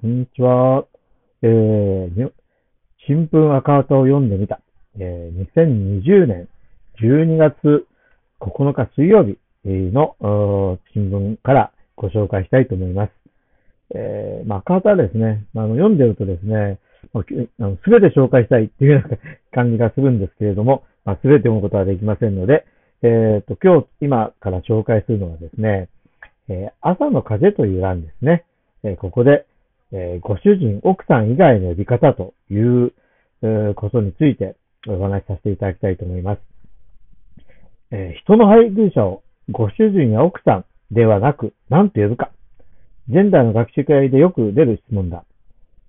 こんにちは。えー、新聞赤旗を読んでみた。えー、2020年12月9日水曜日の新聞からご紹介したいと思います。えー、まあ、赤旗はですね、あの読んでるとですね、すべて紹介したいっていうような感じがするんですけれども、まあ、すべて読むことはできませんので、え、ー、と、今日、今から紹介するのはですね、えー、朝の風という欄ですね。えー、ここで、えご主人、奥さん以外の呼び方ということについてお話しさせていただきたいと思います。え人の配偶者をご主人や奥さんではなく何と呼ぶか。ジェンダーの学習会でよく出る質問だ。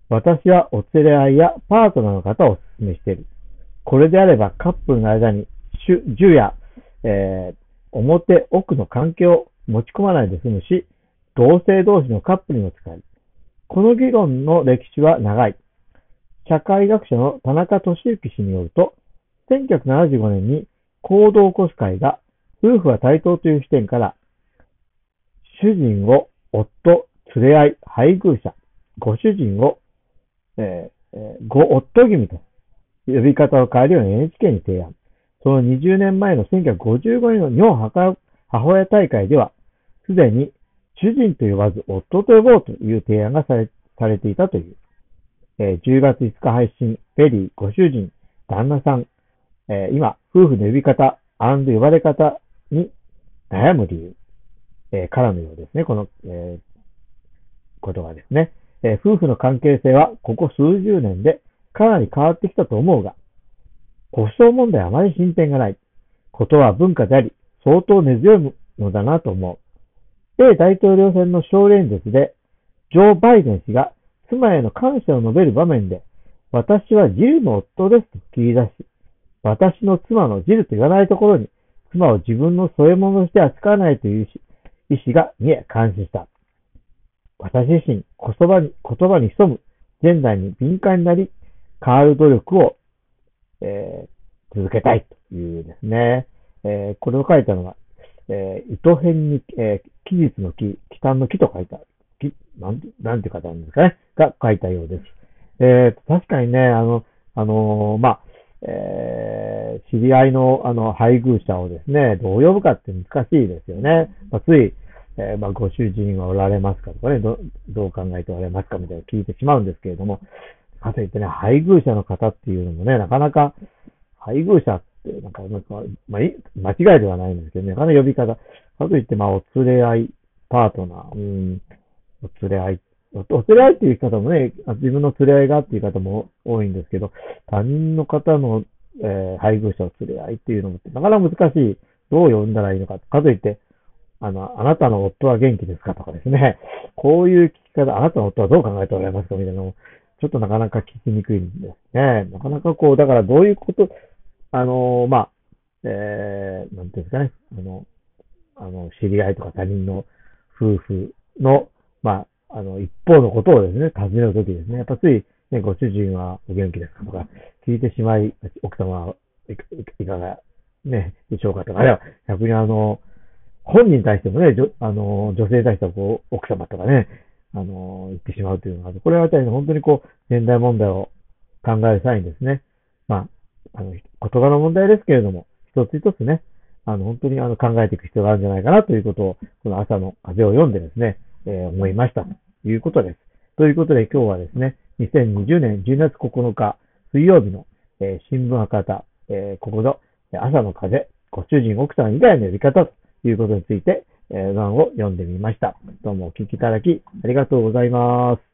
私はお連れ合いやパートナーの方をお勧めしている。これであればカップルの間に銃や、えー、表奥の関係を持ち込まないで済むし、同性同士のカップルにも使える。この議論の歴史は長い。社会学者の田中俊之氏によると、1975年に行動を起こす会が、夫婦は対等という視点から、主人を夫、連れ合い、配偶者、ご主人を、えー、ご夫君と呼び方を変えるように NHK に提案。その20年前の1955年の日本母親大会では、すでに主人と呼ばず夫と呼ぼうという提案がされされていたという。えー、10月5日配信、ペリー、ご主人、旦那さん、えー、今、夫婦の呼び方、呼ばれ方に悩む理由、えー、からのようですね、この、えー、ことがですね、え夫婦の関係性はここ数十年でかなり変わってきたと思うが、故障問題はあまり進展がない。ことは文化であり、相当根強いのだなと思う。米大統領選の勝利演説で、ジョー・バイデン氏が妻への感謝を述べる場面で、私はジルの夫ですと切り出し、私の妻のジルと言わないところに、妻を自分の添え物として扱わないという意思が見え感心した。私自身、言葉に、言葉に潜む、ジェンダーに敏感になり、変わる努力を、えー、続けたいというですね、えー、これを書いたのが、えー、糸編に、えー、期日の木、北の木と書いた、木、なんて、なんて方なんですかね、が書いたようです。えー、確かにね、あの、あのー、まあ、えー、知り合いの、あの、配偶者をですね、どう呼ぶかって難しいですよね。まあ、つい、えー、まあ、ご主人はおられますかとかね、どどう考えておられますかみたいな聞いてしまうんですけれども、かといってね、配偶者の方っていうのもね、なかなか、配偶者って、なんか、なんかまあ、間違いではないんですけどね、なかなか呼び方、かといって、まあ、お連れ合い、パートナー、うん、お連れ合い、お連れ合いっていう方もね、自分の連れ合いがっていう方も多いんですけど、他人の方の、えー、配偶者を連れ合いっていうのも、なかなか難しい。どう呼んだらいいのか。かといって、あの、あなたの夫は元気ですかとかですね。こういう聞き方、あなたの夫はどう考えておられますかみたいなのも、ちょっとなかなか聞きにくいんですね。なかなかこう、だからどういうこと、あの、まあ、えー、なんていうんですかね。あの、あの、知り合いとか他人の夫婦の、まあ、あの、一方のことをですね、尋ねるときですね。やっぱつい、ね、ご主人はお元気ですかとか、聞いてしまい、奥様はいかが、ね、でしょうかとか、あるいは逆にあの、本人に対してもね、あの、女性に対してはこう、奥様とかね、あの、言ってしまうというのがある。これはあたりの本当にこう、年代問題を考える際にですね、まあ、あの、言葉の問題ですけれども、一つ一つね、あの、本当にあの、考えていく必要があるんじゃないかなということを、この朝の風を読んでですね、えー、思いましたということです。ということで今日はですね、2020年12月9日水曜日の、えー、新聞博多、えー、ここの朝の風、ご主人、奥さん以外の呼び方ということについて、えー、欄を読んでみました。どうもお聞きいただきありがとうございます。